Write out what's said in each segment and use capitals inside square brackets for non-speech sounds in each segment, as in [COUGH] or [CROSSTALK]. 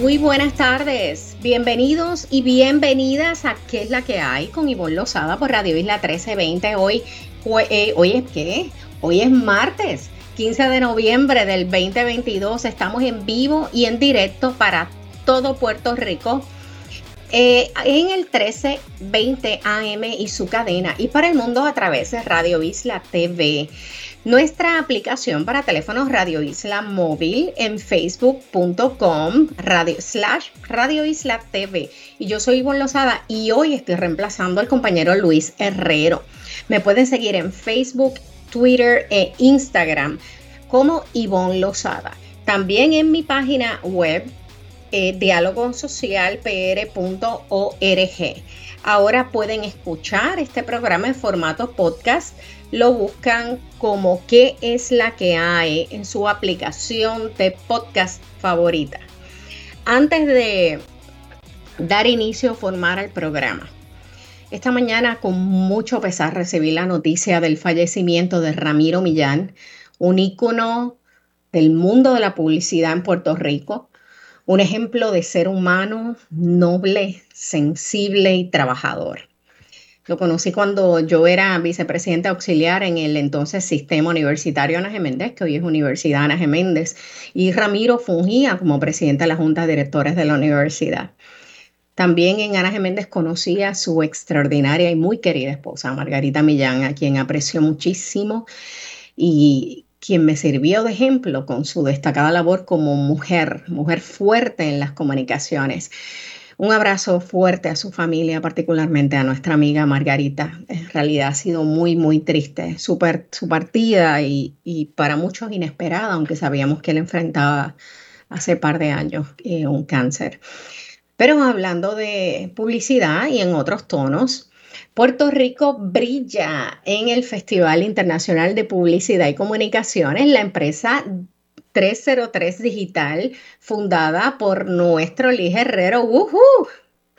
Muy buenas tardes, bienvenidos y bienvenidas a ¿Qué es la que hay? con Ivonne Lozada por Radio Isla 1320. Hoy, eh, hoy es qué? Hoy es martes, 15 de noviembre del 2022. Estamos en vivo y en directo para todo Puerto Rico eh, en el 1320 AM y su cadena y para el mundo a través de Radio Isla TV. Nuestra aplicación para teléfonos Radio Isla Móvil en facebook.com radio, slash Radio Isla TV. Y yo soy Ivonne Lozada y hoy estoy reemplazando al compañero Luis Herrero. Me pueden seguir en Facebook, Twitter e Instagram como Ivonne Lozada. También en mi página web eh. Ahora pueden escuchar este programa en formato podcast. Lo buscan como qué es la que hay en su aplicación de podcast favorita. Antes de dar inicio a formar el programa, esta mañana con mucho pesar recibí la noticia del fallecimiento de Ramiro Millán, un ícono del mundo de la publicidad en Puerto Rico, un ejemplo de ser humano noble, sensible y trabajador. Lo conocí cuando yo era vicepresidenta auxiliar en el entonces Sistema Universitario Ana Geméndez, que hoy es Universidad Ana Geméndez, y Ramiro fungía como presidente de la Junta de Directores de la universidad. También en Ana Geméndez conocí a su extraordinaria y muy querida esposa, Margarita Millán, a quien aprecio muchísimo y quien me sirvió de ejemplo con su destacada labor como mujer, mujer fuerte en las comunicaciones. Un abrazo fuerte a su familia, particularmente a nuestra amiga Margarita. En realidad ha sido muy, muy triste su, su partida y, para muchos inesperada, aunque sabíamos que él enfrentaba hace par de años eh, un cáncer. Pero hablando de publicidad y en otros tonos, Puerto Rico brilla en el Festival Internacional de Publicidad y Comunicaciones, la empresa 303 Digital, fundada por nuestro Luis Herrero,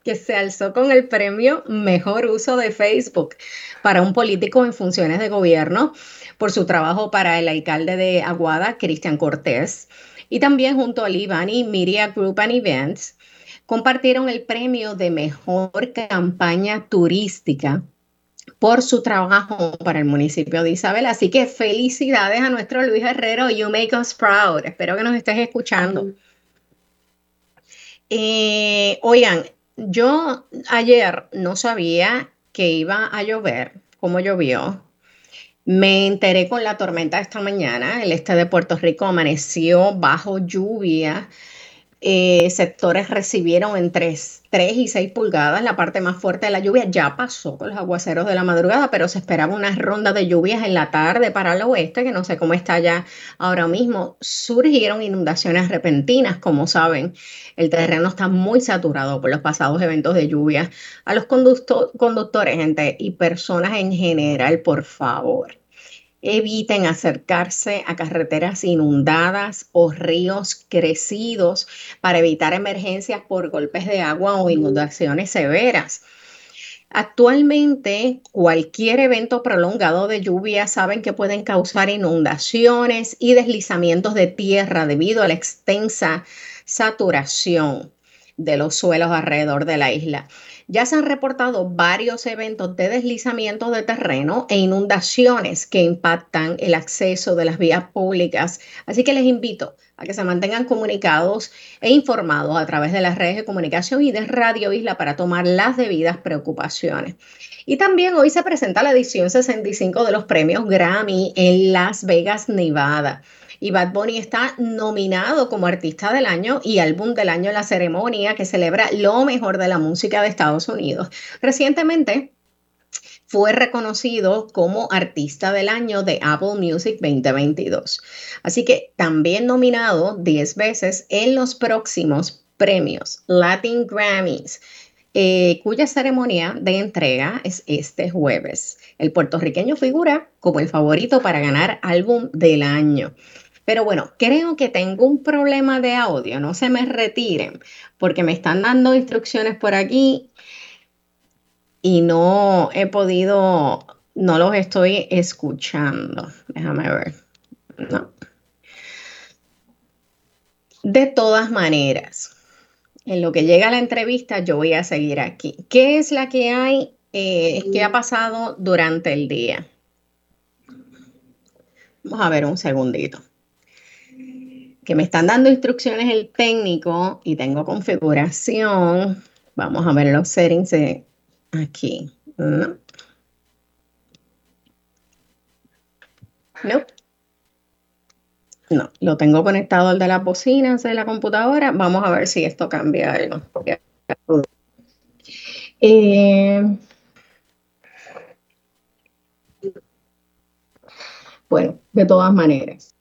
que se alzó con el premio Mejor Uso de Facebook para un político en funciones de gobierno por su trabajo para el alcalde de Aguada, Cristian Cortés, y también junto a Livani Media Group and Events compartieron el premio de mejor campaña turística por su trabajo para el municipio de Isabel. Así que felicidades a nuestro Luis Herrero. You make us proud. Espero que nos estés escuchando. Eh, oigan, yo ayer no sabía que iba a llover, como llovió. Me enteré con la tormenta esta mañana. El este de Puerto Rico amaneció bajo lluvia eh, sectores recibieron entre 3 y 6 pulgadas. La parte más fuerte de la lluvia ya pasó con los aguaceros de la madrugada, pero se esperaba una ronda de lluvias en la tarde para el oeste, que no sé cómo está ya ahora mismo. Surgieron inundaciones repentinas, como saben. El terreno está muy saturado por los pasados eventos de lluvia. A los conductores, gente, y personas en general, por favor Eviten acercarse a carreteras inundadas o ríos crecidos para evitar emergencias por golpes de agua o inundaciones severas. Actualmente, cualquier evento prolongado de lluvia saben que pueden causar inundaciones y deslizamientos de tierra debido a la extensa saturación de los suelos alrededor de la isla. Ya se han reportado varios eventos de deslizamiento de terreno e inundaciones que impactan el acceso de las vías públicas. Así que les invito a que se mantengan comunicados e informados a través de las redes de comunicación y de Radio Isla para tomar las debidas preocupaciones. Y también hoy se presenta la edición 65 de los premios Grammy en Las Vegas, Nevada y Bad Bunny está nominado como artista del año y álbum del año en la ceremonia que celebra lo mejor de la música de Estados Unidos. Recientemente fue reconocido como artista del año de Apple Music 2022. Así que también nominado 10 veces en los próximos premios Latin Grammys eh, cuya ceremonia de entrega es este jueves. El puertorriqueño figura como el favorito para ganar álbum del año. Pero bueno, creo que tengo un problema de audio, no se me retiren, porque me están dando instrucciones por aquí y no he podido, no los estoy escuchando. Déjame ver. No. De todas maneras, en lo que llega la entrevista, yo voy a seguir aquí. ¿Qué es la que hay? Eh, ¿Qué ha pasado durante el día? Vamos a ver un segundito. Que me están dando instrucciones el técnico y tengo configuración. Vamos a ver los settings aquí. No. No. No, lo tengo conectado al de las bocinas de la computadora. Vamos a ver si esto cambia algo. Eh, bueno, de todas maneras.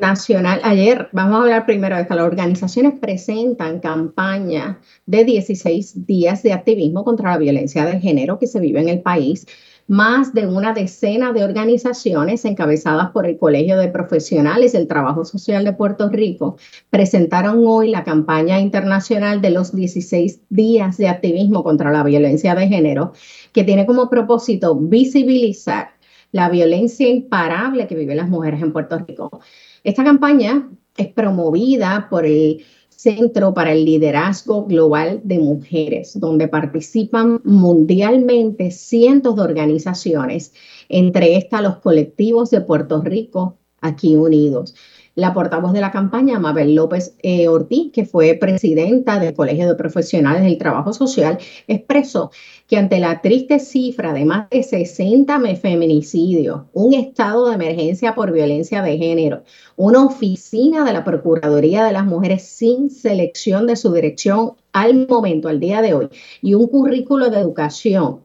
Nacional, ayer, vamos a hablar primero de que las organizaciones presentan campaña de 16 días de activismo contra la violencia de género que se vive en el país. Más de una decena de organizaciones encabezadas por el Colegio de Profesionales del Trabajo Social de Puerto Rico presentaron hoy la campaña internacional de los 16 días de activismo contra la violencia de género, que tiene como propósito visibilizar la violencia imparable que viven las mujeres en Puerto Rico. Esta campaña es promovida por el Centro para el Liderazgo Global de Mujeres, donde participan mundialmente cientos de organizaciones, entre estas los colectivos de Puerto Rico aquí unidos la portavoz de la campaña, Mabel López eh, Ortiz, que fue presidenta del Colegio de Profesionales del Trabajo Social, expresó que ante la triste cifra de más de 60 feminicidios, un estado de emergencia por violencia de género, una oficina de la Procuraduría de las Mujeres sin selección de su dirección al momento, al día de hoy, y un currículo de educación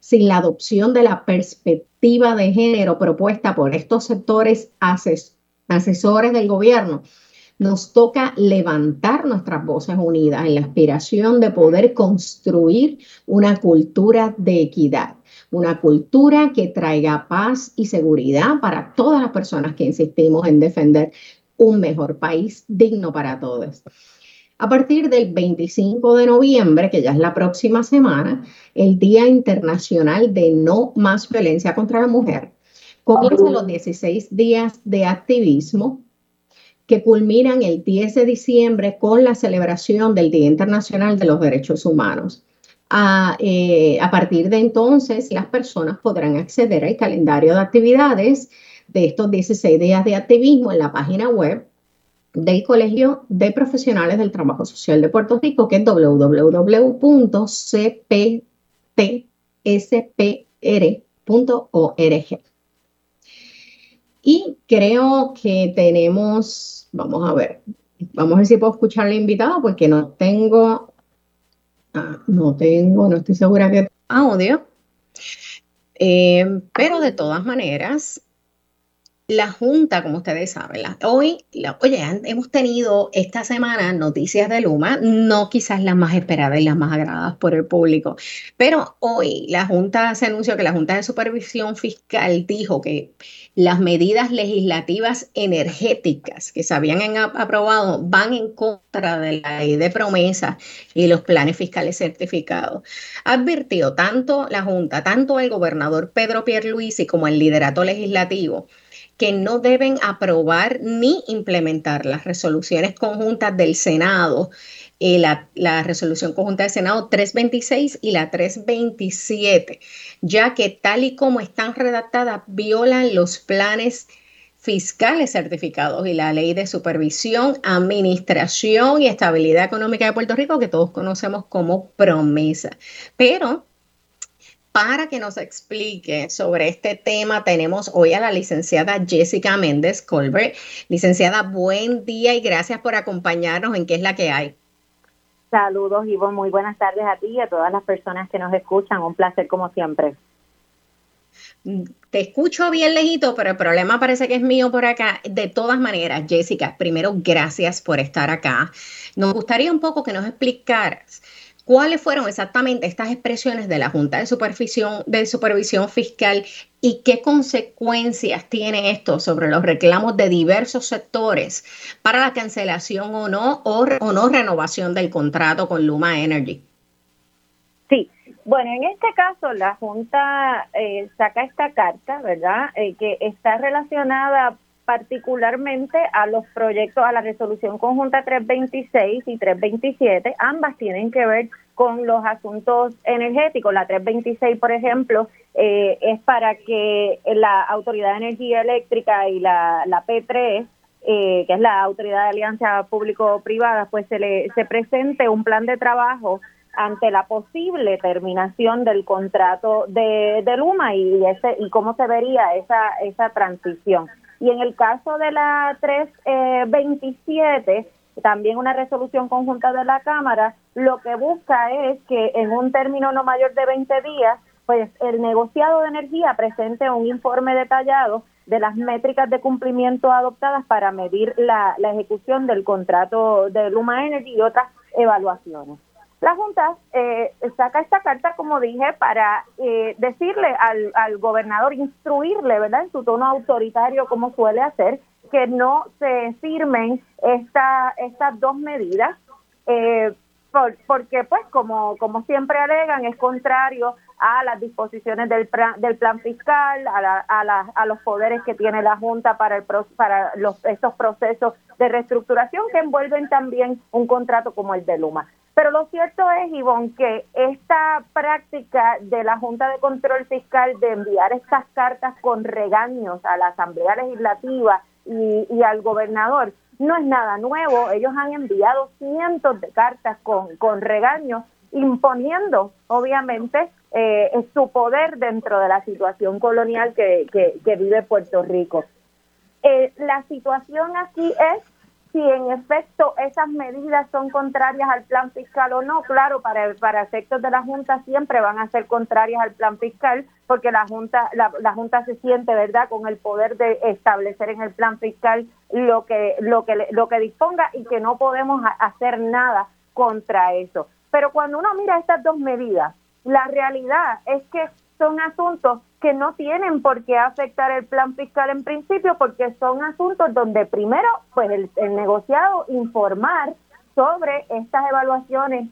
sin la adopción de la perspectiva de género propuesta por estos sectores asesores asesores del gobierno, nos toca levantar nuestras voces unidas en la aspiración de poder construir una cultura de equidad, una cultura que traiga paz y seguridad para todas las personas que insistimos en defender un mejor país digno para todos. A partir del 25 de noviembre, que ya es la próxima semana, el Día Internacional de No Más Violencia contra la Mujer, Comienzan los 16 días de activismo que culminan el 10 de diciembre con la celebración del Día Internacional de los Derechos Humanos. A, eh, a, partir de entonces, las personas podrán acceder al calendario de actividades de estos 16 días de activismo en la página web del Colegio de Profesionales del Trabajo Social de Puerto Rico, que es www.cptspr.org. Y creo que tenemos, vamos a ver, vamos a ver si puedo escuchar al invitado porque no tengo, ah, no tengo, no estoy segura que audio. Eh, pero de todas maneras, la Junta, como ustedes saben, hoy, oye, hemos tenido esta semana noticias de Luma, no quizás las más esperadas y las más agradadas por el público, pero hoy la Junta se anunció que la Junta de Supervisión Fiscal dijo que las medidas legislativas energéticas que se habían aprobado van en contra de la ley de promesa y los planes fiscales certificados. Advirtió tanto la Junta, tanto el gobernador Pedro Pierluisi como el liderato legislativo que no deben aprobar ni implementar las resoluciones conjuntas del Senado, eh, la, resolución conjunta del Senado 326 y la 327, ya que tal y como están redactadas violan los planes fiscales certificados y la ley de supervisión, administración y estabilidad económica de Puerto Rico, que todos conocemos como promesa. Pero para que nos explique sobre este tema, tenemos hoy a la licenciada Jessica Méndez Colbert. Licenciada, buen día y gracias por acompañarnos en qué es la que hay. Saludos, Ivo. Muy buenas tardes a ti y a todas las personas que nos escuchan. Un placer como siempre. Te escucho bien lejito, pero el problema parece que es mío por acá. De todas maneras, Jessica, primero, gracias por estar acá. Nos gustaría un poco que nos explicaras cuáles fueron exactamente estas expresiones de la Junta de Supervisión, de Supervisión Fiscal y qué consecuencias tiene esto sobre los reclamos de diversos sectores para la cancelación o no, o, no renovación del contrato con Luma Energy. Sí, bueno, en este caso la Junta eh, saca esta carta, ¿verdad? Eh, que está relacionada particularmente a los proyectos, a la resolución conjunta 326 y 327, ambas tienen que ver con los asuntos energéticos. La 326, por ejemplo, eh, es para que la Autoridad de Energía Eléctrica y la, la P3, eh, que es la Autoridad de Alianza Público-Privada, pues se le se presente un plan de trabajo ante la posible terminación del contrato de, de Luma y ese y cómo se vería esa esa transición. Y en el caso de la 327, eh, también una resolución conjunta de la Cámara, lo que busca es que en un término no mayor de 20 días, pues el negociado de energía presente un informe detallado de las métricas de cumplimiento adoptadas para medir la, la ejecución del contrato de Luma Energy y otras evaluaciones. La Junta eh, saca esta carta, como dije, para eh, decirle al, al, gobernador, instruirle, ¿verdad?, en su tono autoritario, como suele hacer, que no se firmen esta, estas dos medidas, eh, porque, pues, como, como siempre alegan, es contrario a las disposiciones del, del plan fiscal, a, a, a, los poderes que tiene la Junta para, el, para los, estos procesos de reestructuración que envuelven también un contrato como el de Luma. Pero lo cierto es, Ivonne, que esta práctica de la Junta de Control Fiscal de enviar estas cartas con regaños a la Asamblea Legislativa y, al gobernador no es nada nuevo. Ellos han enviado cientos de cartas con, con regaños imponiendo, obviamente, eh, su poder dentro de la situación colonial que, que, vive Puerto Rico. Eh, la situación aquí es si en efecto esas medidas son contrarias al plan fiscal o no. Claro, para, para efectos de la Junta siempre van a ser contrarias al plan fiscal porque la Junta la, la, Junta se siente, ¿verdad?, con el poder de establecer en el plan fiscal lo que lo que lo que disponga y que no podemos hacer nada contra eso. Pero cuando uno mira estas dos medidas, la realidad es que son asuntos que no tienen por qué afectar el plan fiscal en principio, porque son asuntos donde primero, pues el, negociado informar sobre estas evaluaciones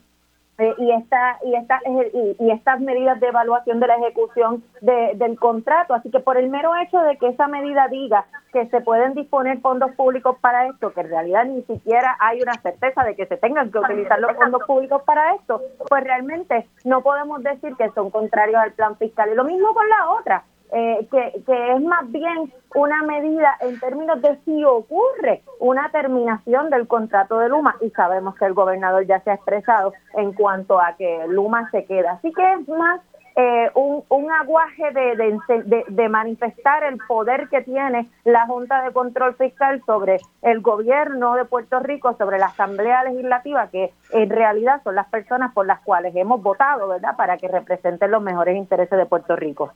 y, esta, y, esta, y, estas medidas de evaluación de la ejecución del contrato. Así que por el mero hecho de que esa medida diga que se pueden disponer fondos públicos para esto, que en realidad ni siquiera hay una certeza de que se tengan que utilizar los fondos públicos para esto, pues realmente no podemos decir que son contrarios al plan fiscal. Y lo mismo con la otra. Eh, que, es más bien una medida en términos de si ocurre una terminación del contrato de Luma y sabemos que el gobernador ya se ha expresado en cuanto a que Luma se queda. Así que es más eh, un, un, aguaje de, de, manifestar el poder que tiene la Junta de Control Fiscal sobre el gobierno de Puerto Rico, sobre la Asamblea Legislativa, que en realidad son las personas por las cuales hemos votado, ¿verdad?, para que representen los mejores intereses de Puerto Rico.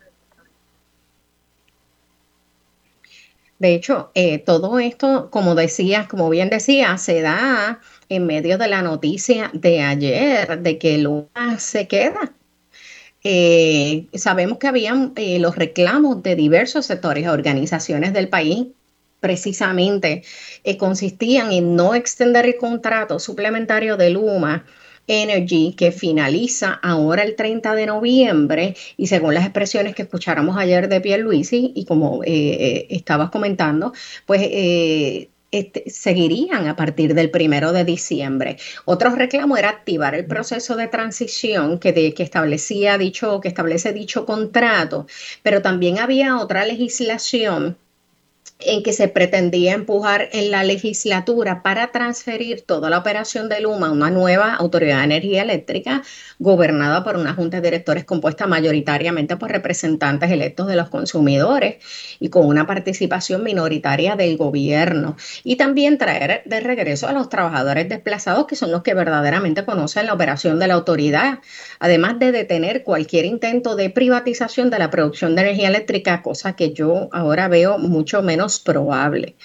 De hecho, eh, todo esto, como decías, como bien decía, se da en medio de la noticia de ayer de que Luma se queda. Eh, sabemos que habían eh, los reclamos de diversos sectores, organizaciones del país, precisamente consistían en no extender el contrato suplementario de Luma Energy que finaliza ahora el 30 de noviembre y según las expresiones que escucháramos ayer de Pierluisi y como eh, eh, estabas comentando, pues eh, este, seguirían a partir del primero de diciembre. Otro reclamo era activar el proceso de transición que, de, que establecía dicho, que establece dicho contrato, pero también había otra legislación en que se pretendía empujar en la legislatura para transferir toda la operación de Luma a una nueva autoridad de energía eléctrica gobernada por una junta de directores compuesta mayoritariamente por representantes electos de los consumidores y con una participación minoritaria del gobierno. Y también traer de regreso a los trabajadores desplazados que son los que verdaderamente conocen la operación de la autoridad, además de detener cualquier intento de privatización de la producción de energía eléctrica, cosa que yo ahora veo mucho menos probable.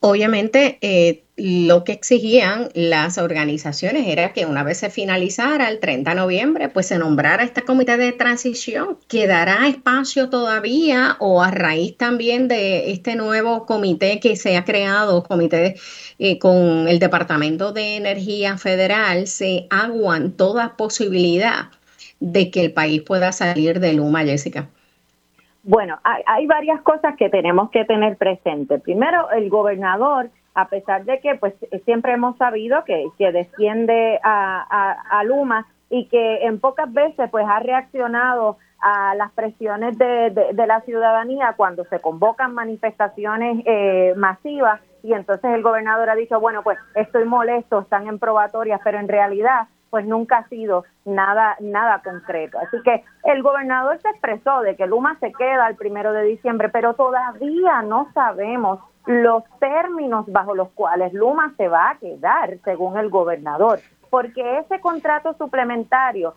Obviamente, eh, lo que exigían las organizaciones era que una vez se finalizara el 30 de noviembre, pues se nombrara este comité de transición. ¿Quedará espacio todavía o a raíz también de este nuevo comité que se ha creado, comité eh, con el Departamento de Energía Federal, se aguan toda posibilidad de que el país pueda salir de Luma, Jessica? Bueno, hay, varias cosas que tenemos que tener presente. Primero, el gobernador, a pesar de que pues siempre hemos sabido que, que defiende a, Luma y que en pocas veces pues ha reaccionado a las presiones de, la ciudadanía cuando se convocan manifestaciones eh, masivas y entonces el gobernador ha dicho, bueno, pues estoy molesto, están en probatoria, pero en realidad pues nunca ha sido nada nada concreto. Así que el gobernador se expresó de que Luma se queda el primero de diciembre, pero todavía no sabemos los términos bajo los cuales Luma se va a quedar, según el gobernador, porque ese contrato suplementario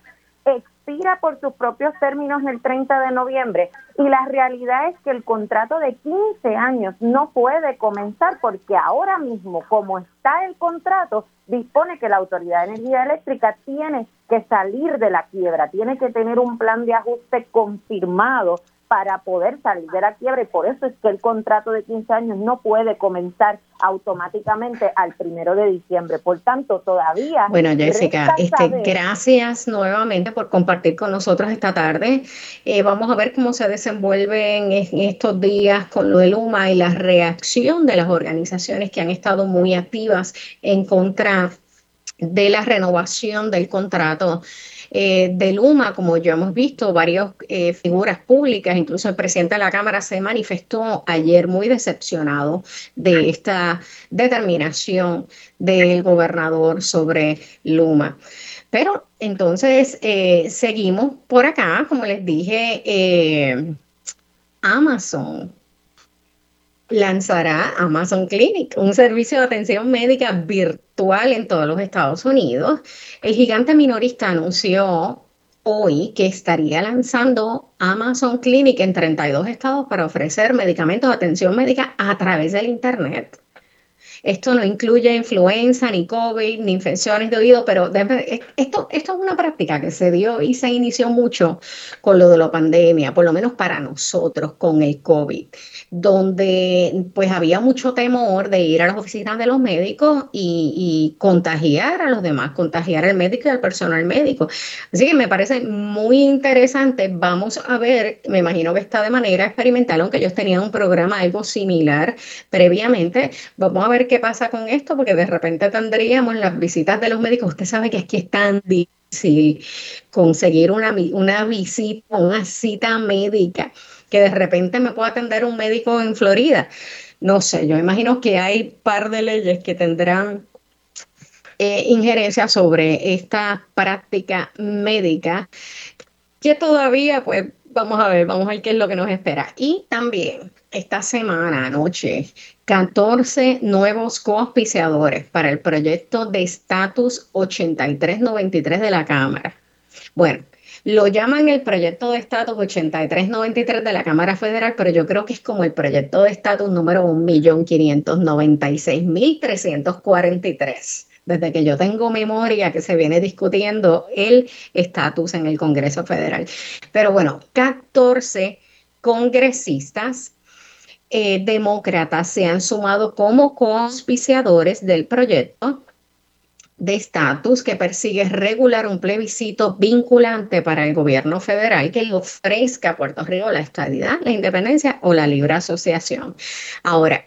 expira por sus propios términos el 30 de noviembre. Y la realidad es que el contrato de 15 años no puede comenzar porque ahora mismo, como está el contrato, dispone que la Autoridad de Energía Eléctrica tiene que salir de la quiebra, tiene que tener un plan de ajuste confirmado para poder salir de la quiebra y por eso es que el contrato de 15 años no puede comenzar automáticamente al primero de diciembre. Por tanto, todavía... Bueno, Jessica, este, gracias nuevamente por compartir con nosotros esta tarde. Eh, vamos a ver cómo se desenvuelven en estos días con lo de Luma y la reacción de las organizaciones que han estado muy activas en contra de la renovación del contrato eh, de Luma, como ya hemos visto, varias eh, figuras públicas, incluso el presidente de la Cámara se manifestó ayer muy decepcionado de esta determinación del gobernador sobre Luma. Pero entonces eh, seguimos por acá, como les dije, Amazon lanzará Amazon Clinic, un servicio de atención médica virtual en todos los Estados Unidos. El gigante minorista anunció hoy que estaría lanzando Amazon Clinic en 32 estados para ofrecer medicamentos de atención médica a través del Internet. Esto no incluye influenza, ni COVID, ni infecciones de oído, pero esto, esto es una práctica que se dio y se inició mucho con lo de la pandemia, por lo menos para nosotros con el COVID, donde pues había mucho temor de ir a las oficinas de los médicos y, contagiar a los demás, contagiar al médico y al personal médico. Así que me parece muy interesante. Vamos a ver, me imagino que está de manera experimental, aunque ellos tenían un programa algo similar previamente. Vamos a ver qué pasa con esto, porque de repente tendríamos las visitas de los médicos. Usted sabe que aquí es tan difícil conseguir una, una visita, una cita médica, que de repente me pueda atender un médico en Florida. No sé, yo imagino que hay par de leyes que tendrán eh, injerencia sobre esta práctica médica que todavía, pues, vamos a ver, vamos a ver qué es lo que nos espera. Y también esta semana, anoche, 14 nuevos coauspiciadores para el proyecto de estatus 8393 de la Cámara. Bueno, lo llaman el proyecto de estatus 8393 de la Cámara Federal, pero yo creo que es como el proyecto de estatus número 1.596.343 desde que yo tengo memoria que se viene discutiendo el estatus en el Congreso Federal. Pero bueno, 14 congresistas eh, demócratas se han sumado como coauspiciadores del proyecto de estatus que persigue regular un plebiscito vinculante para el gobierno federal que le ofrezca a Puerto Rico la estabilidad, la independencia o la libre asociación. Ahora,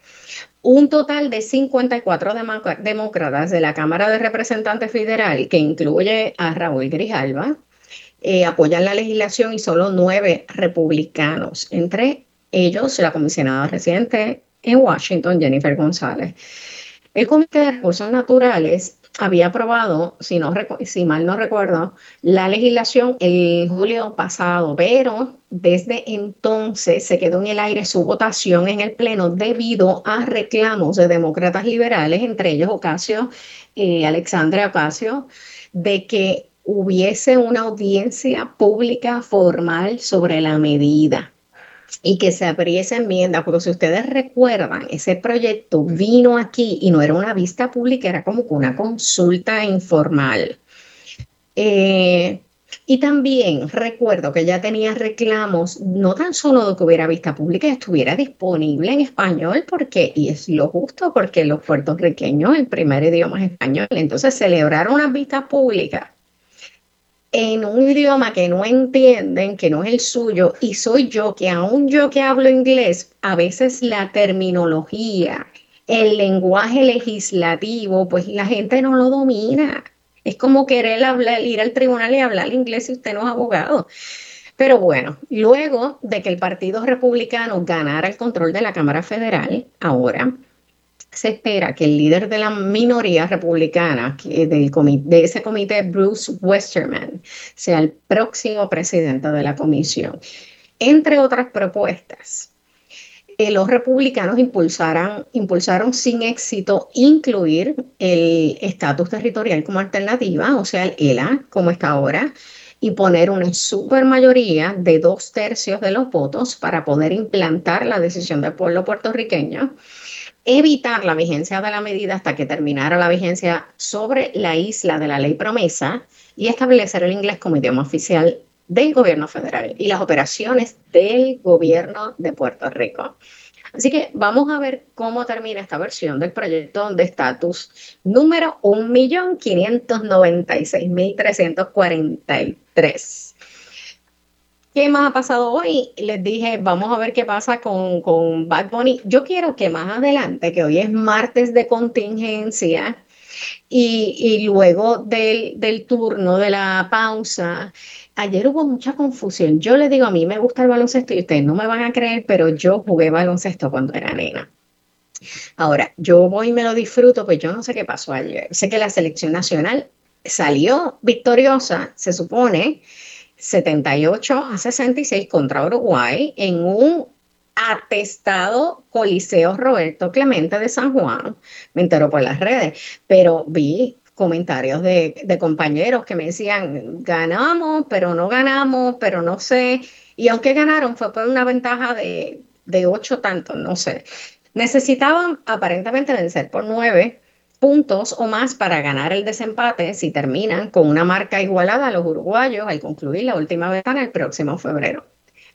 un total de 54 demócratas de la Cámara de Representantes Federal, que incluye a Raúl Grijalva, eh, apoyan la legislación y solo nueve republicanos, entre ellos la comisionada residente en Washington, Jennifer González. El Comité de Recursos Naturales había aprobado, si, no, si mal no recuerdo, la legislación el julio pasado, pero desde entonces se quedó en el aire su votación en el Pleno debido a reclamos de demócratas liberales, entre ellos Ocasio, eh, Alexandra Ocasio, de que hubiese una audiencia pública formal sobre la medida y que se abriese enmienda, porque si ustedes recuerdan, ese proyecto vino aquí y no era una vista pública, era como una consulta informal. Eh, y también recuerdo que ya tenía reclamos, no tan solo de que hubiera vista pública, estuviera disponible en español, porque, y es lo justo, porque los puertorriqueños, el primer idioma es español, entonces celebraron unas vistas públicas en un idioma que no entienden, que no es el suyo, y soy yo, que aún yo que hablo inglés, a veces la terminología, el lenguaje legislativo, pues la gente no lo domina. Es como querer ir al tribunal y hablar inglés si usted no es abogado. Pero bueno, luego de que el Partido Republicano ganara el control de la Cámara Federal, ahora se espera que el líder de la minoría republicana de ese comité, Bruce Westerman, sea el próximo presidente de la comisión. Entre otras propuestas, eh, los republicanos impulsaron sin éxito incluir el estatus territorial como alternativa, o sea, el ELA, como está ahora, y poner una supermayoría de dos tercios de los votos para poder implantar la decisión del pueblo puertorriqueño evitar la vigencia de la medida hasta que terminara la vigencia sobre la isla de la ley promesa y establecer el inglés como idioma oficial del gobierno federal y las operaciones del gobierno de Puerto Rico. Así que vamos a ver cómo termina esta versión del proyecto de estatus número 1.596.343. ¿Qué más ha pasado hoy? Les dije, vamos a ver qué pasa con, con Bad Bunny. Yo quiero que más adelante, que hoy es martes de contingencia, y, y luego del, del, turno, de la pausa, ayer hubo mucha confusión. Yo les digo, a mí me gusta el baloncesto y ustedes no me van a creer, pero yo jugué baloncesto cuando era nena. Ahora, yo voy y me lo disfruto, pues yo no sé qué pasó ayer. Sé que la selección nacional salió victoriosa, se supone, 78 a 66 contra Uruguay en un atestado Coliseo Roberto Clemente de San Juan. Me enteró por las redes, pero vi comentarios de, compañeros que me decían, ganamos, pero no ganamos, pero no sé. Y aunque ganaron, fue por una ventaja de, de ocho tantos, no sé. Necesitaban aparentemente vencer por nueve puntos o más para ganar el desempate si terminan con una marca igualada a los uruguayos al concluir la última ventana el próximo febrero.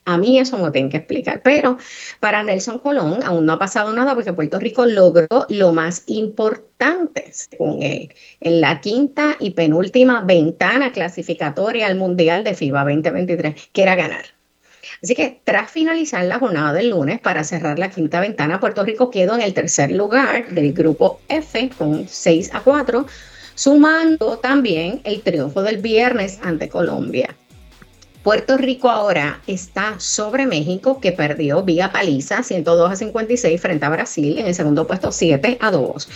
A mí eso me tienen que explicar, pero para Nelson Colón aún no ha pasado nada porque Puerto Rico logró lo más importante con él en la quinta y penúltima ventana clasificatoria al Mundial de FIBA 2023, que era ganar. Así que tras finalizar la jornada del lunes para cerrar la quinta ventana, Puerto Rico quedó en el tercer lugar del grupo F con 6 a 4, sumando también el triunfo del viernes ante Colombia. Puerto Rico ahora está sobre México, que perdió vía paliza 102 a 56 frente a Brasil, en el segundo puesto 7 a 2.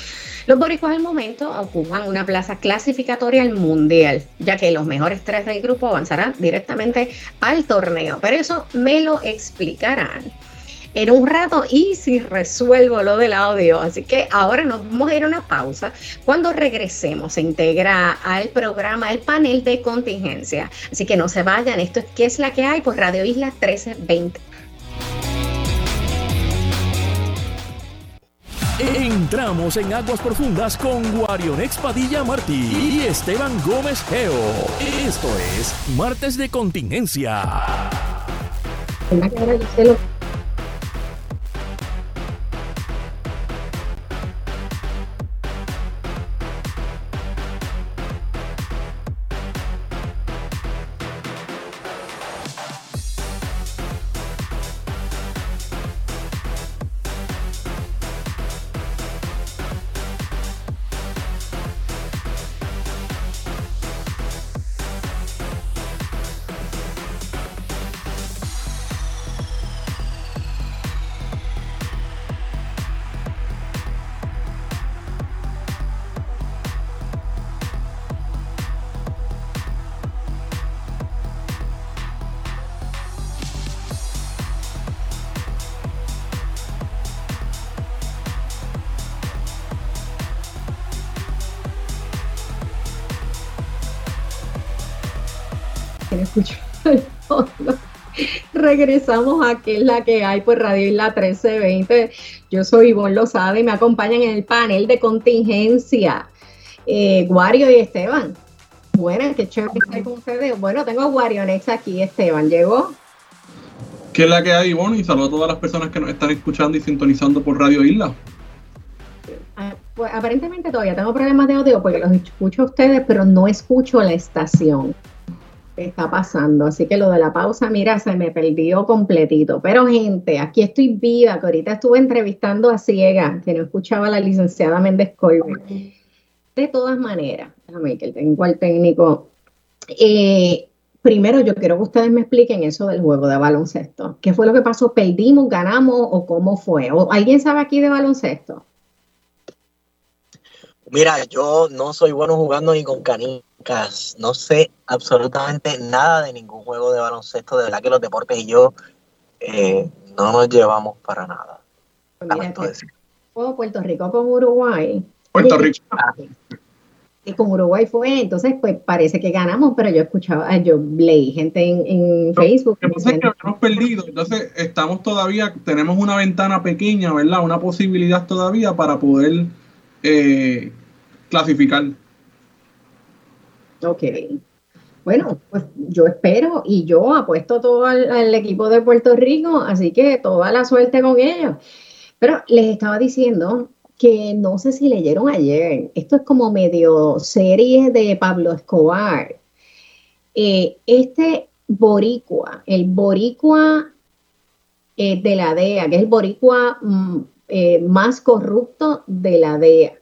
Los boricuas al momento ocupan una plaza clasificatoria al Mundial, ya que los mejores tres del grupo avanzarán directamente al torneo, pero eso me lo explicarán en un rato y si resuelvo lo del audio. Así que ahora nos vamos a ir a una pausa. Cuando regresemos se integra al programa el panel de contingencia. Así que no se vayan. Esto es ¿Qué es la que hay? por Radio Isla 1320. Entramos en aguas profundas con Guarion Padilla Martí y Esteban Gómez Geo. Esto es Martes de Contingencia. Regresamos a que es la que hay por Radio Isla 1320. Yo soy Ivonne Lozada y me acompañan en el panel de contingencia eh, Guario y Esteban. Bueno, qué chévere estar con ustedes. Bueno, tengo a Guarionex aquí, Esteban. ¿Llegó? ¿Qué es la que hay, Ivonne? Y saludo a todas las personas que nos están escuchando y sintonizando por Radio Isla. Ah, pues aparentemente todavía tengo problemas de audio porque los escucho a ustedes, pero no escucho la estación está pasando. Así que lo de la pausa, mira, se me perdió completito. Pero gente, aquí estoy viva, que ahorita estuve entrevistando a Ciega, que no escuchaba a la licenciada Méndez Colbert. De todas maneras, déjame que tengo al técnico. Eh, primero, yo quiero que ustedes me expliquen eso del juego de baloncesto. ¿Qué fue lo que pasó? ¿Perdimos, ganamos o cómo fue? ¿O ¿Alguien sabe aquí de baloncesto? Mira, yo no soy bueno jugando ni con canicas. No sé absolutamente nada de ningún juego de baloncesto. De verdad que los deportes y yo eh, no nos llevamos para nada. Pues Puerto Rico con Uruguay. Puerto Rico. Y con Uruguay fue, entonces pues parece que ganamos, pero yo escuchaba, yo leí gente en, Facebook. Lo que que hemos perdido, entonces estamos todavía, tenemos una ventana pequeña, ¿verdad? Una posibilidad todavía para poder eh, clasificar. Ok. Bueno, pues yo espero y yo apuesto todo al, equipo de Puerto Rico, así que toda la suerte con ellos. Pero les estaba diciendo que no sé si leyeron ayer, esto es como medio serie de Pablo Escobar. Eh, este boricua, el boricua eh, de la DEA, que es el boricua mm, eh, más corrupto de la DEA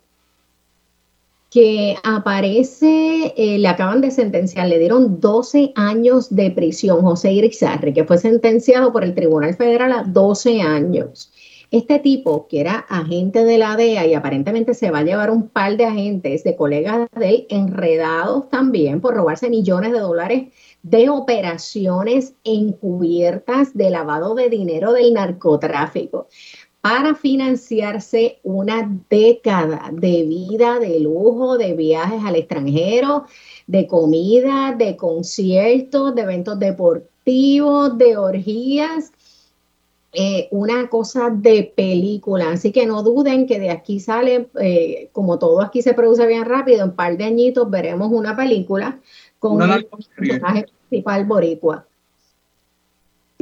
que aparece, eh, le acaban de sentenciar, le dieron 12 años de prisión, José Irizarri, que fue sentenciado por el Tribunal Federal a 12 años. Este tipo, que era agente de la DEA y aparentemente se va a llevar un par de agentes, de colegas de él, enredados también por robarse millones de dólares de operaciones encubiertas de lavado de dinero del narcotráfico para financiarse una década de vida, de lujo, de viajes al extranjero, de comida, de conciertos, de eventos deportivos, de orgías. Eh, una cosa de película. Así que no duden que de aquí sale, eh, como todo aquí se produce bien rápido, en un par de añitos veremos una película con el personaje principal boricua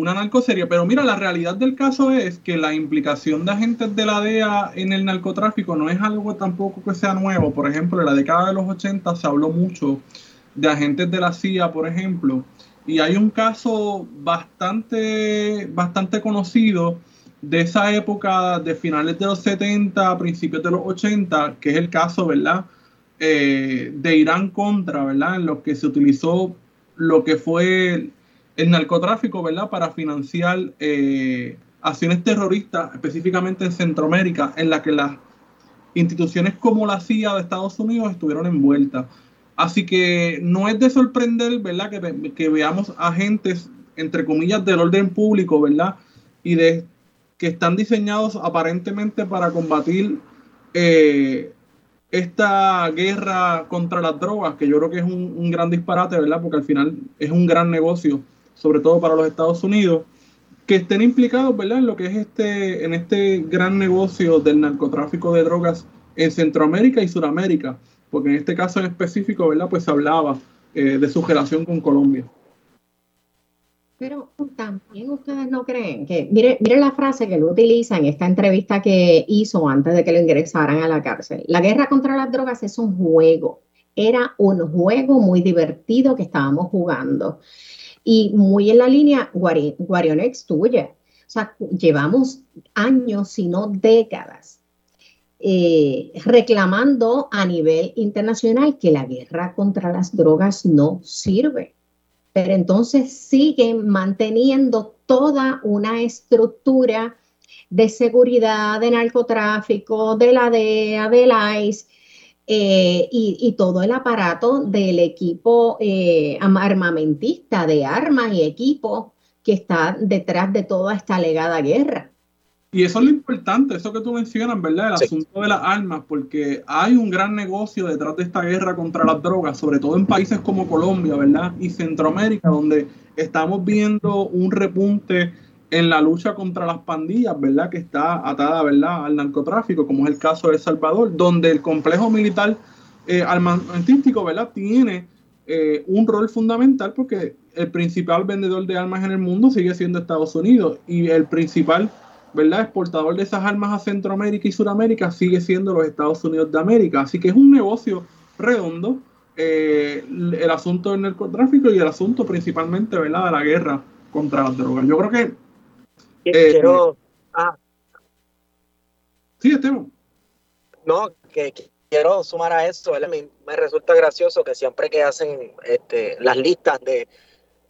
una narcoserie, pero mira, la realidad del caso es que la implicación de agentes de la DEA en el narcotráfico no es algo tampoco que sea nuevo. Por ejemplo, en la década de los 80 se habló mucho de agentes de la CIA, por ejemplo, y hay un caso bastante, bastante conocido de esa época de finales de los 70, principios de los 80, que es el caso, ¿verdad? Eh, de Irán contra, ¿verdad? En lo que se utilizó lo que fue el narcotráfico, ¿verdad? Para financiar eh, acciones terroristas, específicamente en Centroamérica, en la que las instituciones como la CIA de Estados Unidos estuvieron envueltas. Así que no es de sorprender, ¿verdad? Que, veamos agentes, entre comillas, del orden público, ¿verdad? Y que están diseñados aparentemente para combatir eh, esta guerra contra las drogas, que yo creo que es un, un, gran disparate, ¿verdad? Porque al final es un gran negocio sobre todo para los Estados Unidos, que estén implicados, ¿verdad?, en lo que es este, en este gran negocio del narcotráfico de drogas en Centroamérica y Sudamérica, porque en este caso en específico, ¿verdad?, pues se hablaba eh, de su relación con Colombia. Pero también ustedes no creen que, mire, mire la frase que él utiliza en esta entrevista que hizo antes de que lo ingresaran a la cárcel. La guerra contra las drogas es un juego. Era un juego muy divertido que estábamos jugando y muy en la línea Guarionex tuya. O sea, llevamos años, si no décadas, eh, reclamando a nivel internacional que la guerra contra las drogas no sirve. Pero entonces siguen manteniendo toda una estructura de seguridad, de narcotráfico, de la DEA, del ICE, eh, y, todo el aparato del equipo eh, armamentista de armas y equipo que está detrás de toda esta alegada guerra. Y eso es lo importante, eso que tú mencionas, ¿verdad? El asunto de las armas, porque hay un gran negocio detrás de esta guerra contra las drogas, sobre todo en países como Colombia, ¿verdad? Y Centroamérica, donde estamos viendo un repunte en la lucha contra las pandillas, ¿verdad? Que está atada, ¿verdad? Al narcotráfico, como es el caso de El Salvador, donde el complejo militar eh, armamentístico, ¿verdad? Tiene eh, un rol fundamental porque el principal vendedor de armas en el mundo sigue siendo Estados Unidos y el principal ¿verdad? exportador de esas armas a Centroamérica y Sudamérica sigue siendo los Estados Unidos de América. Así que es un negocio redondo eh, el asunto del narcotráfico y el asunto principalmente ¿verdad? de la guerra contra las drogas. Yo creo que... Eh, quiero... Ah. Sí, Esteban. No, que, quiero sumar a eso, me, me, resulta gracioso que siempre que hacen este, las listas de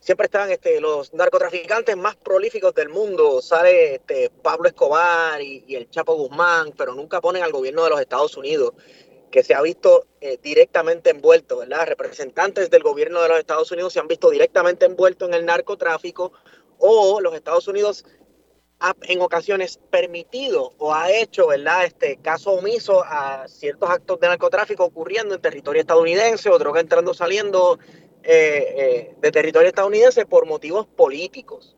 siempre están este, los narcotraficantes más prolíficos del mundo. Sale este, Pablo Escobar y, el Chapo Guzmán, pero nunca ponen al gobierno de los Estados Unidos, que se ha visto eh, directamente envuelto, ¿verdad? Representantes del gobierno de los Estados Unidos se han visto directamente envueltos en el narcotráfico o los Estados Unidos ha en ocasiones permitido o ha hecho, ¿verdad? Este caso omiso a ciertos actos de narcotráfico ocurriendo en territorio estadounidense o droga entrando saliendo eh, eh, de territorio estadounidense por motivos políticos.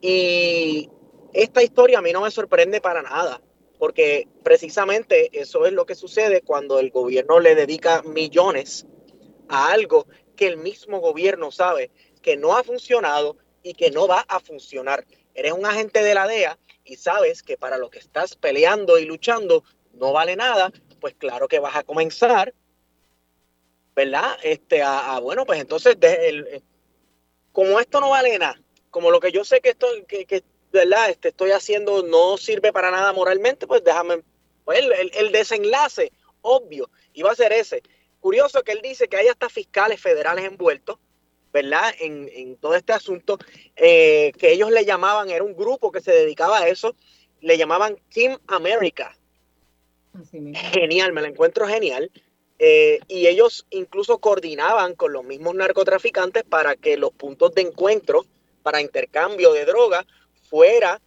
Y esta historia a mí no me sorprende para nada, porque precisamente eso es lo que sucede cuando el gobierno le dedica millones a algo que el mismo gobierno sabe que no ha funcionado y que no va a funcionar. Eres un agente de la DEA y sabes que para lo que estás peleando y luchando no vale nada, pues claro que vas a comenzar ¿verdad? Este, a, bueno, pues entonces, eh, como esto no vale nada, como lo que yo sé que esto, que, ¿verdad? Este, estoy haciendo no sirve para nada moralmente, pues déjame, pues el, el, desenlace obvio iba a ser ese. Curioso que él dice que hay hasta fiscales federales envueltos, ¿verdad? En, en todo este asunto, eh, que ellos le llamaban, era un grupo que se dedicaba a eso, le llamaban Team America. Genial, me lo encuentro genial. Eh, y ellos incluso coordinaban con los mismos narcotraficantes para que los puntos de encuentro para intercambio de drogas fuera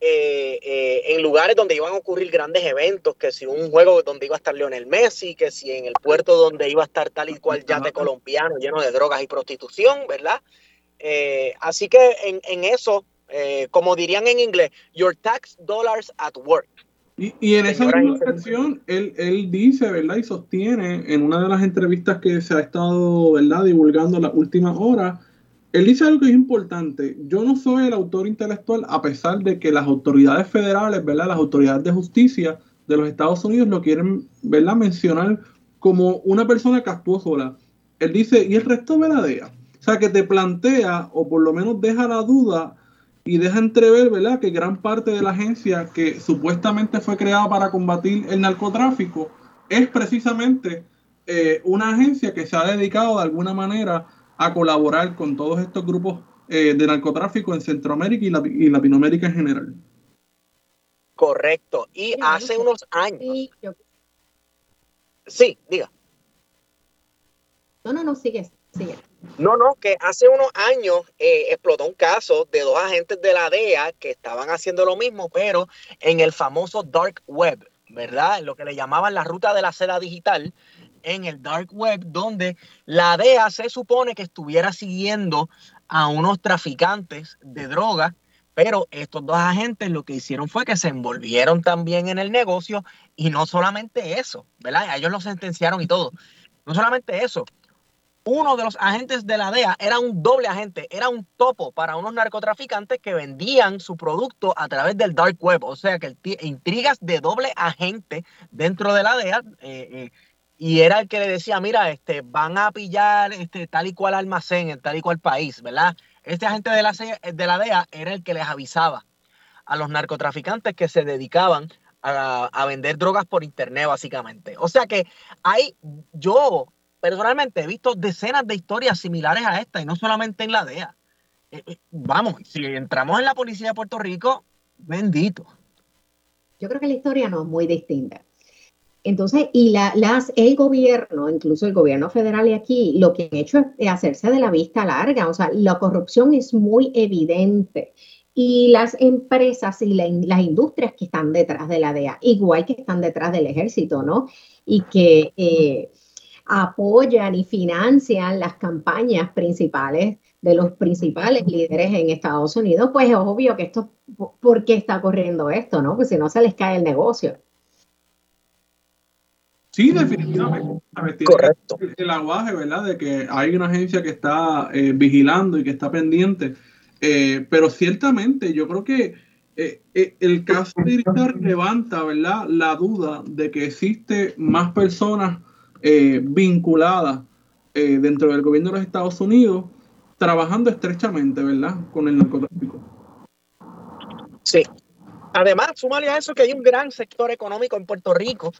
eh, eh, en lugares donde iban a ocurrir grandes eventos, que si un juego donde iba a estar Lionel Messi, que si en el puerto donde iba a estar tal y cual yate colombiano lleno de drogas y prostitución, ¿verdad? así que en, en eso, como dirían en inglés, your tax dollars at work. Y, en esa misma él, él dice, ¿verdad? Y sostiene en una de las entrevistas que se ha estado, ¿verdad? Divulgando en las últimas horas, él dice algo que es importante. Yo no soy el autor intelectual, a pesar de que las autoridades federales, ¿verdad? Las autoridades de justicia de los Estados Unidos lo quieren, ¿verdad? Mencionar como una persona que actuó sola. Él dice, ¿y el resto de la DEA? O sea, que te plantea, o por lo menos deja la duda y deja entrever, ¿verdad?, que gran parte de la agencia que supuestamente fue creada para combatir el narcotráfico es precisamente eh, una agencia que se ha dedicado de alguna manera a colaborar con todos estos grupos eh, de narcotráfico en Centroamérica y, Latinoamérica en general. Correcto. Y hace unos años. Sí, diga. No, no, no, sigue, sigue. No, no, que hace unos años eh, explotó un caso de dos agentes de la DEA que estaban haciendo lo mismo, pero en el famoso dark web, ¿verdad? En lo que le llamaban la ruta de la seda digital, en el dark web, donde la DEA se supone que estuviera siguiendo a unos traficantes de droga, pero estos dos agentes lo que hicieron fue que se envolvieron también en el negocio y no solamente eso, ¿verdad? ellos lo sentenciaron y todo. No solamente eso, uno de los agentes de la DEA era un doble agente, era un topo para unos narcotraficantes que vendían su producto a través del dark web. O sea que intrigas de doble agente dentro de la DEA. Eh, eh, y era el que le decía, mira, este, van a pillar este, tal y cual almacén en tal y cual país, ¿verdad? Este agente de la, de la DEA era el que les avisaba a los narcotraficantes que se dedicaban a, a, vender drogas por internet, básicamente. O sea que hay, yo personalmente he visto decenas de historias similares a esta y no solamente en la DEA. Eh, eh, vamos, si entramos en la policía de Puerto Rico, bendito. Yo creo que la historia no es muy distinta. Entonces, y la, las, el gobierno, incluso el gobierno federal y aquí, lo que han hecho es hacerse de la vista larga. O sea, la corrupción es muy evidente y las empresas y las industrias que están detrás de la DEA, igual que están detrás del ejército, ¿no? Y que eh, apoyan y financian las campañas principales de los principales líderes en Estados Unidos, pues es obvio que esto, ¿por qué está corriendo esto, no? Pues si no se les cae el negocio. Sí, definitivamente. Correcto. El aguaje, ¿verdad? De que hay una agencia que está eh, vigilando y que está pendiente. Eh, pero ciertamente yo creo que eh, el caso de levanta, ¿verdad? La duda de que existe más personas vinculadas dentro del gobierno de los Estados Unidos trabajando estrechamente, ¿verdad? Con el narcotráfico. Sí, Además, súmale a eso que hay un gran sector económico en Puerto Rico.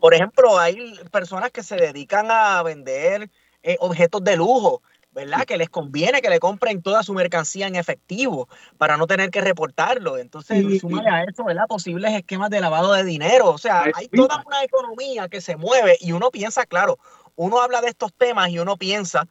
Por ejemplo, hay personas que se dedican a vender eh, objetos de lujo, ¿verdad? Que les conviene que le compren toda su mercancía en efectivo para no tener que reportarlo. Entonces, súmale a eso, ¿verdad? Posibles esquemas de lavado de dinero. O sea, hay toda una economía que se mueve y uno piensa, claro, uno habla de estos temas y uno piensa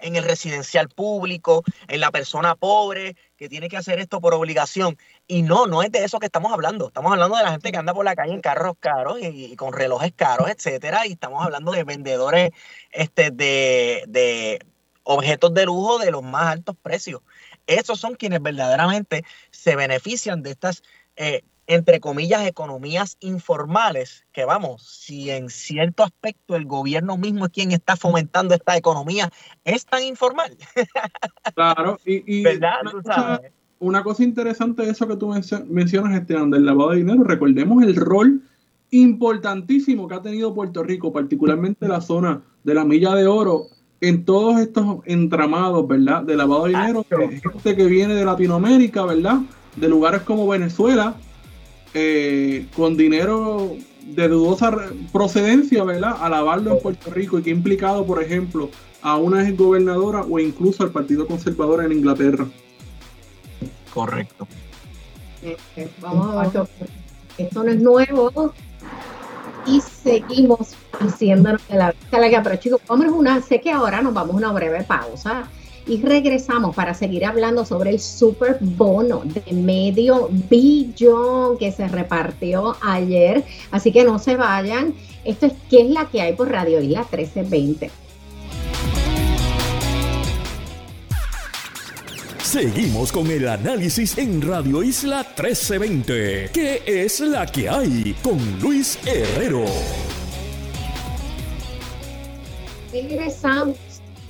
en el residencial público, en la persona pobre que tiene que hacer esto por obligación. Y no, no es de eso que estamos hablando. Estamos hablando de la gente que anda por la calle en carros caros y, con relojes caros, etcétera. Y estamos hablando de vendedores este, de, de objetos de lujo de los más altos precios. Esos son quienes verdaderamente se benefician de estas eh, entre comillas, economías informales, que vamos, si en cierto aspecto el gobierno mismo es quien está fomentando esta economía, es tan informal. [LAUGHS] Claro, y, Una, cosa, interesante de eso que tú mencionas, Esteban, del lavado de dinero, recordemos el rol importantísimo que ha tenido Puerto Rico, particularmente la zona de la milla de oro, en todos estos entramados, ¿verdad? De lavado de dinero, gente que viene de Latinoamérica, ¿verdad? De lugares como Venezuela, eh, con dinero de dudosa procedencia, ¿verdad? A lavarlo en Puerto Rico y que ha implicado, por ejemplo, a una gobernadora o incluso al Partido Conservador en Inglaterra. Correcto. Este, vamos a ver, esto no es nuevo y seguimos haciéndonos de la vista larga, pero chicos, vamos una, sé que ahora nos vamos a una breve pausa y regresamos para seguir hablando sobre el super bono de medio billón que se repartió ayer. Así que no se vayan. Esto es qué es la que hay por Radio Isla 1320. Seguimos con el análisis en Radio Isla 1320. ¿Qué es la que hay? Con Luis Herrero. Regresamos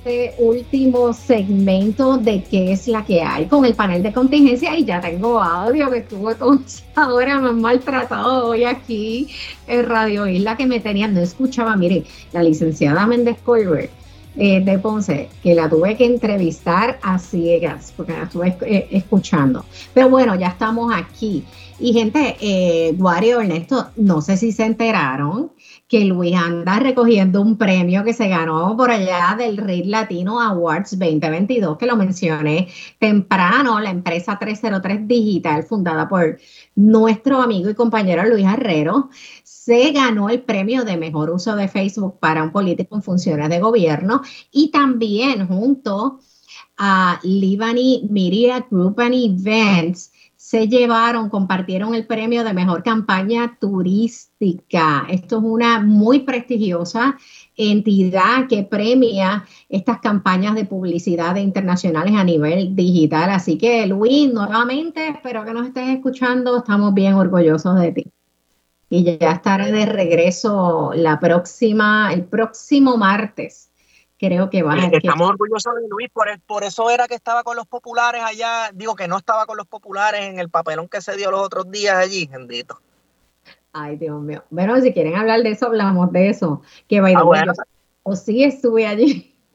este último segmento de qué es la que hay con el panel de contingencia y ya tengo audio que estuvo [LAUGHS] ahora me maltratado hoy aquí en Radio Isla que me tenían, no escuchaba, mire, la licenciada Méndez Colbert eh, de Ponce, que la tuve que entrevistar a ciegas, porque la estuve eh, escuchando. Pero bueno, ya estamos aquí. Y gente, eh, Wario Ernesto, no sé si se enteraron, que Luis anda recogiendo un premio que se ganó por allá del Read Latino Awards 2022, que lo mencioné temprano, la empresa 303 Digital, fundada por nuestro amigo y compañero Luis Herrero, se ganó el premio de mejor uso de Facebook para un político en funciones de gobierno y también junto a Libani Media Group and Events se llevaron, compartieron el premio de mejor campaña turística. Esto es una muy prestigiosa entidad que premia estas campañas de publicidad internacionales a nivel digital. Así que Luis, nuevamente, espero que nos estés escuchando, estamos bien orgullosos de ti. Y ya estaré de regreso la próxima, el próximo martes creo que va a... Estamos orgullosos de Luis, por, por eso era que estaba con los populares allá, digo que no estaba con los populares en el papelón que se dio los otros días allí, bendito. Ay, Dios mío. Bueno, si quieren hablar de eso, hablamos de eso. Que vaya ah, o sí estuve allí. [LAUGHS]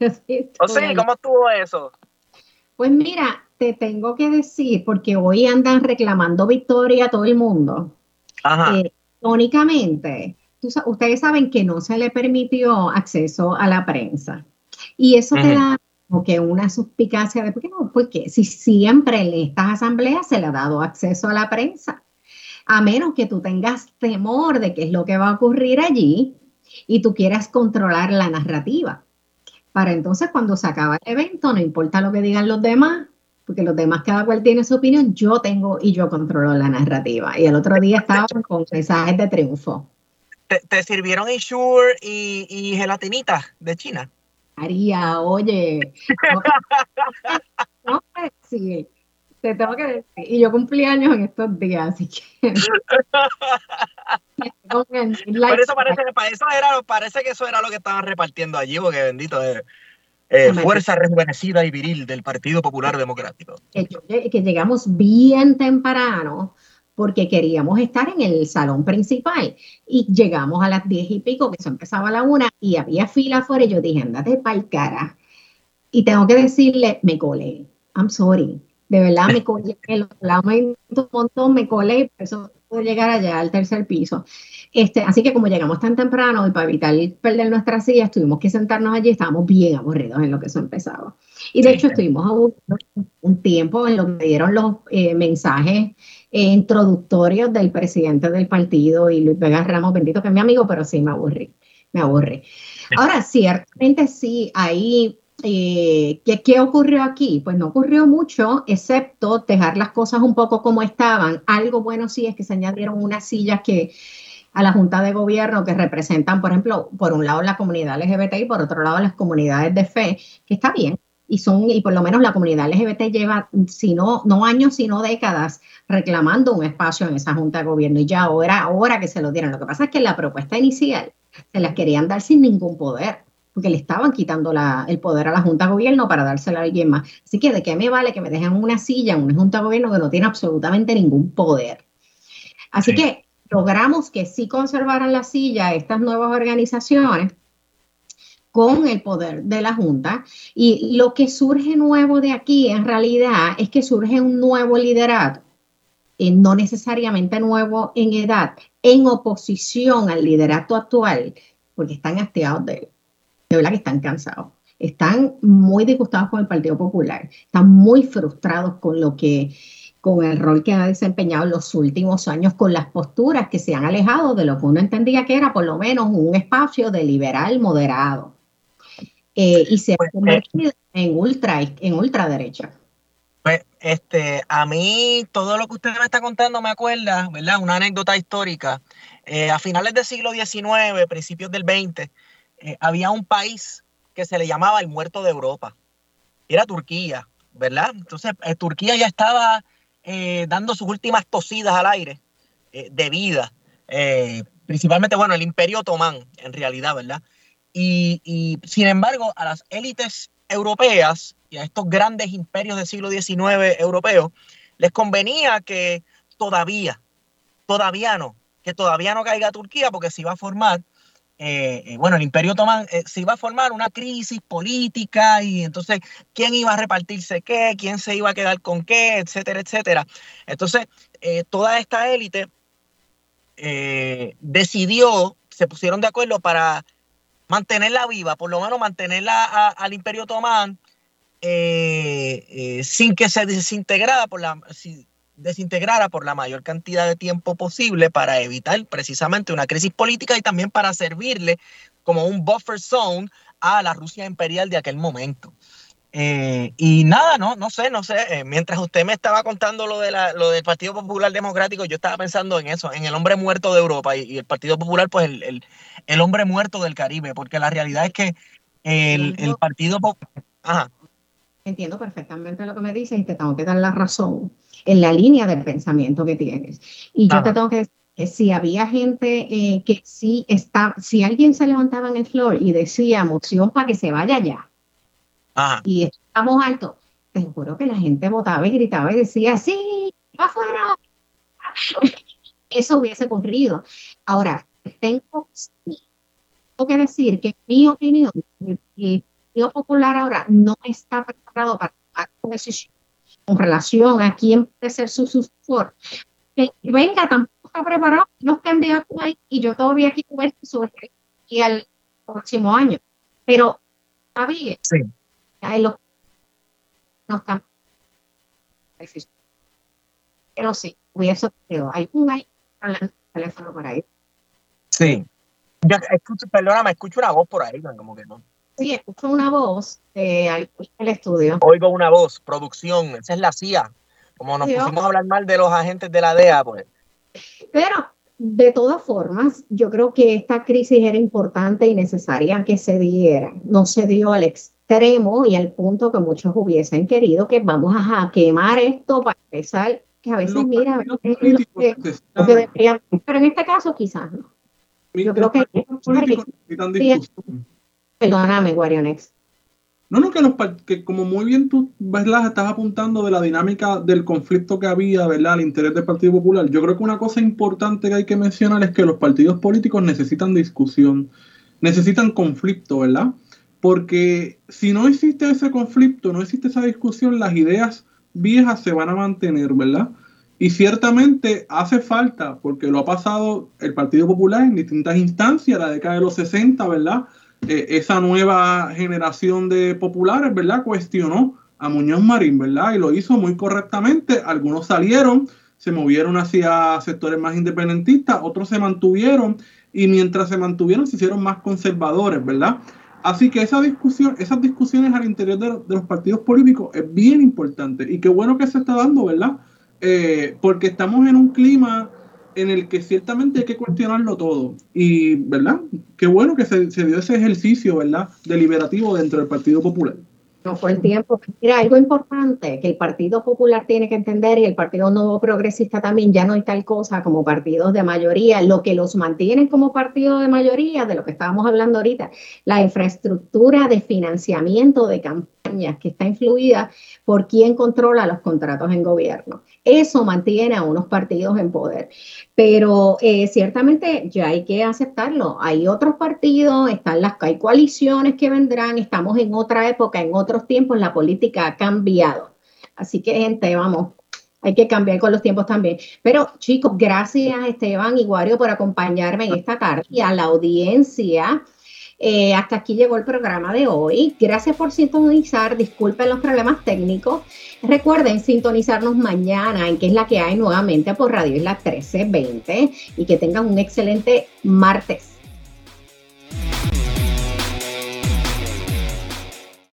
o sí, ¿cómo estuvo eso? Pues mira, te tengo que decir, porque hoy andan reclamando victoria a todo el mundo. Ajá. Eh, ustedes saben que no se le permitió acceso a la prensa. Y eso te da como que una suspicacia de por qué no, porque si siempre en estas asambleas se le ha dado acceso a la prensa, a menos que tú tengas temor de qué es lo que va a ocurrir allí y tú quieras controlar la narrativa. Para entonces cuando se acaba el evento, no importa lo que digan los demás, porque los demás cada cual tiene su opinión, yo tengo y yo controlo la narrativa. Y el otro día estaba con mensajes de triunfo. ¿Te, sirvieron Ensure y, y gelatinita de China? María, oye, no, sí, te tengo que decir, y yo cumplí años en estos días, así que... [LAUGHS] Por eso parece, para eso era, parece que eso era lo que estaban repartiendo allí, porque bendito, eh, eh fuerza rejuvenecida y viril del Partido Popular Democrático. que llegamos bien temprano, porque queríamos estar en el salón principal. Y llegamos a las diez y pico, que se empezaba a la una, y había fila afuera, y yo dije, andate pa'l cara. Y tengo que decirle, me colé. I'm sorry. De verdad me colé, lo lamento un montón, me colé, por eso pude llegar allá al tercer piso. Este, así que como llegamos tan temprano y para evitar perder nuestras sillas, tuvimos que sentarnos allí, estábamos bien aburridos en lo que eso empezaba. Y de hecho estuvimos un tiempo en lo que dieron los eh, mensajes introductorios del presidente del partido y Luis Vega Ramos, bendito que es mi amigo, pero sí me aburrí, me aburrí. Ahora, ciertamente sí, ahí, eh, ¿qué, ¿qué ocurrió aquí? Pues no ocurrió mucho, excepto dejar las cosas un poco como estaban. Algo bueno sí es que se añadieron unas sillas que a la Junta de Gobierno que representan, por ejemplo, por un lado la comunidad LGBT y por otro lado las comunidades de fe, que está bien, y son, y por lo menos la comunidad LGBT lleva, si no, no años, sino décadas, reclamando un espacio en esa Junta de Gobierno. Y ya ahora, ahora que se lo dieron. Lo que pasa es que la propuesta inicial se las querían dar sin ningún poder, porque le estaban quitando la, el poder a la Junta de Gobierno para dársela a alguien más. Así que, ¿de qué me vale que me dejen una silla en una Junta de Gobierno que no tiene absolutamente ningún poder? Así que logramos que sí conservaran la silla estas nuevas organizaciones con el poder de la Junta. Y lo que surge nuevo de aquí en realidad es que surge un nuevo liderato, no necesariamente nuevo en edad, en oposición al liderato actual, porque están hastiados de él. De verdad que están cansados. Están muy disgustados con el Partido Popular, están muy frustrados con lo que con el rol que ha desempeñado en los últimos años, con las posturas que se han alejado de lo que uno entendía que era por lo menos un espacio de liberal moderado. Eh, y se ha pues, eh, convertido en ultra, en ultraderecha. Pues, este, a mí todo lo que usted me está contando me acuerda, ¿verdad? Una anécdota histórica. Eh, a finales del siglo XIX, principios del XX, había un país que se le llamaba el muerto de Europa. Era Turquía, ¿verdad? Entonces, Turquía ya estaba dando sus últimas tosidas al aire de vida. principalmente, bueno, el imperio otomán, en realidad, ¿verdad? Y, sin embargo, a las élites europeas y a estos grandes imperios del siglo XIX europeos, les convenía que todavía, todavía no, que todavía no caiga Turquía porque se iba a formar, eh, eh, bueno, el imperio otomán eh, se iba a formar una crisis política y entonces quién iba a repartirse qué, quién se iba a quedar con qué, etcétera, etcétera. Entonces, toda esta élite decidió, se pusieron de acuerdo para mantenerla viva, por lo menos mantenerla al Imperio Otomán sin que se desintegrara por la desintegrara por la mayor cantidad de tiempo posible para evitar precisamente una crisis política y también para servirle como un buffer zone a la Rusia imperial de aquel momento. Eh, y nada, no, no sé, no sé. Eh, mientras usted me estaba contando lo, de la, lo del Partido Popular Democrático, yo estaba pensando en eso, en el hombre muerto de Europa y, el Partido Popular, pues el, el, el, hombre muerto del Caribe, porque la realidad es que el, el Partido Popular... Entiendo perfectamente lo que me dices y te tengo que dar la razón en la línea del pensamiento que tienes. Y yo te tengo que decir que si había gente eh, que sí está, si alguien se levantaba en el flor y decía moción para que se vaya allá, y estamos altos, te juro que la gente votaba y gritaba y decía, sí, afuera. Eso hubiese ocurrido. Ahora, tengo, que decir que mi opinión, popular ahora no está preparado para tomar decisión con relación a quién puede ser su sucesor. Que venga, tampoco está preparado los candidatos ahí y yo todavía aquí tuve sobre y al próximo año. Pero está bien. Sí no están. Pero sí, hubiese Hay un teléfono por ahí. Sí. Yo escucho, perdona, me escucho una voz por ahí, como que no. Sí, escucho una voz eh, el estudio. Oigo una voz, producción, esa es la CIA. Como nos pusimos a hablar mal de los agentes de la DEA, pues. Pero, de todas formas, yo creo que esta crisis era importante y necesaria que se diera. No se dio al extremo y al punto que muchos hubiesen querido que vamos a quemar esto para empezar, que a veces, mira, pero en este caso quizás no. Yo creo que... Perdóname, Guarionex. No, no, que, los, que como muy bien tú ¿verdad? estás apuntando de la dinámica del conflicto que había, ¿verdad? Al interés del Partido Popular. Yo creo que una cosa importante que hay que mencionar es que los partidos políticos necesitan discusión, necesitan conflicto, ¿verdad? Porque si no existe ese conflicto, no existe esa discusión, las ideas viejas se van a mantener, ¿verdad? Y ciertamente hace falta, porque lo ha pasado el Partido Popular en distintas instancias, la década de los 60, ¿verdad? Eh, esa nueva generación de populares, ¿verdad? Cuestionó a Muñoz Marín, ¿verdad? Y lo hizo muy correctamente. Algunos salieron, se movieron hacia sectores más independentistas, otros se mantuvieron y mientras se mantuvieron se hicieron más conservadores, ¿verdad? Así que esa discusión, esas discusiones al interior de, los partidos políticos es bien importante y qué bueno que se está dando, ¿verdad? Eh, porque estamos en un clima en el que ciertamente hay que cuestionarlo todo. Y, ¿verdad? Qué bueno que se, dio ese ejercicio, ¿verdad? Deliberativo dentro del Partido Popular. No fue el tiempo. Mira, algo importante que el Partido Popular tiene que entender y el Partido Nuevo Progresista también, ya no hay tal cosa como partidos de mayoría. Lo que los mantienen como partido de mayoría, de lo que estábamos hablando ahorita, la infraestructura de financiamiento de campañas que está influida por quien controla los contratos en gobierno. Eso mantiene a unos partidos en poder. Pero eh, ciertamente ya hay que aceptarlo. Hay otros partidos, están las, hay coaliciones que vendrán, estamos en otra época, en otros tiempos, la política ha cambiado. Así que, gente, vamos, hay que cambiar con los tiempos también. Pero chicos, gracias Esteban y por acompañarme en esta tarde y a la audiencia. Eh, hasta aquí llegó el programa de hoy. Gracias por sintonizar. Disculpen los problemas técnicos. Recuerden sintonizarnos mañana en que es la que hay nuevamente por Radio Isla 1320 y que tengan un excelente martes.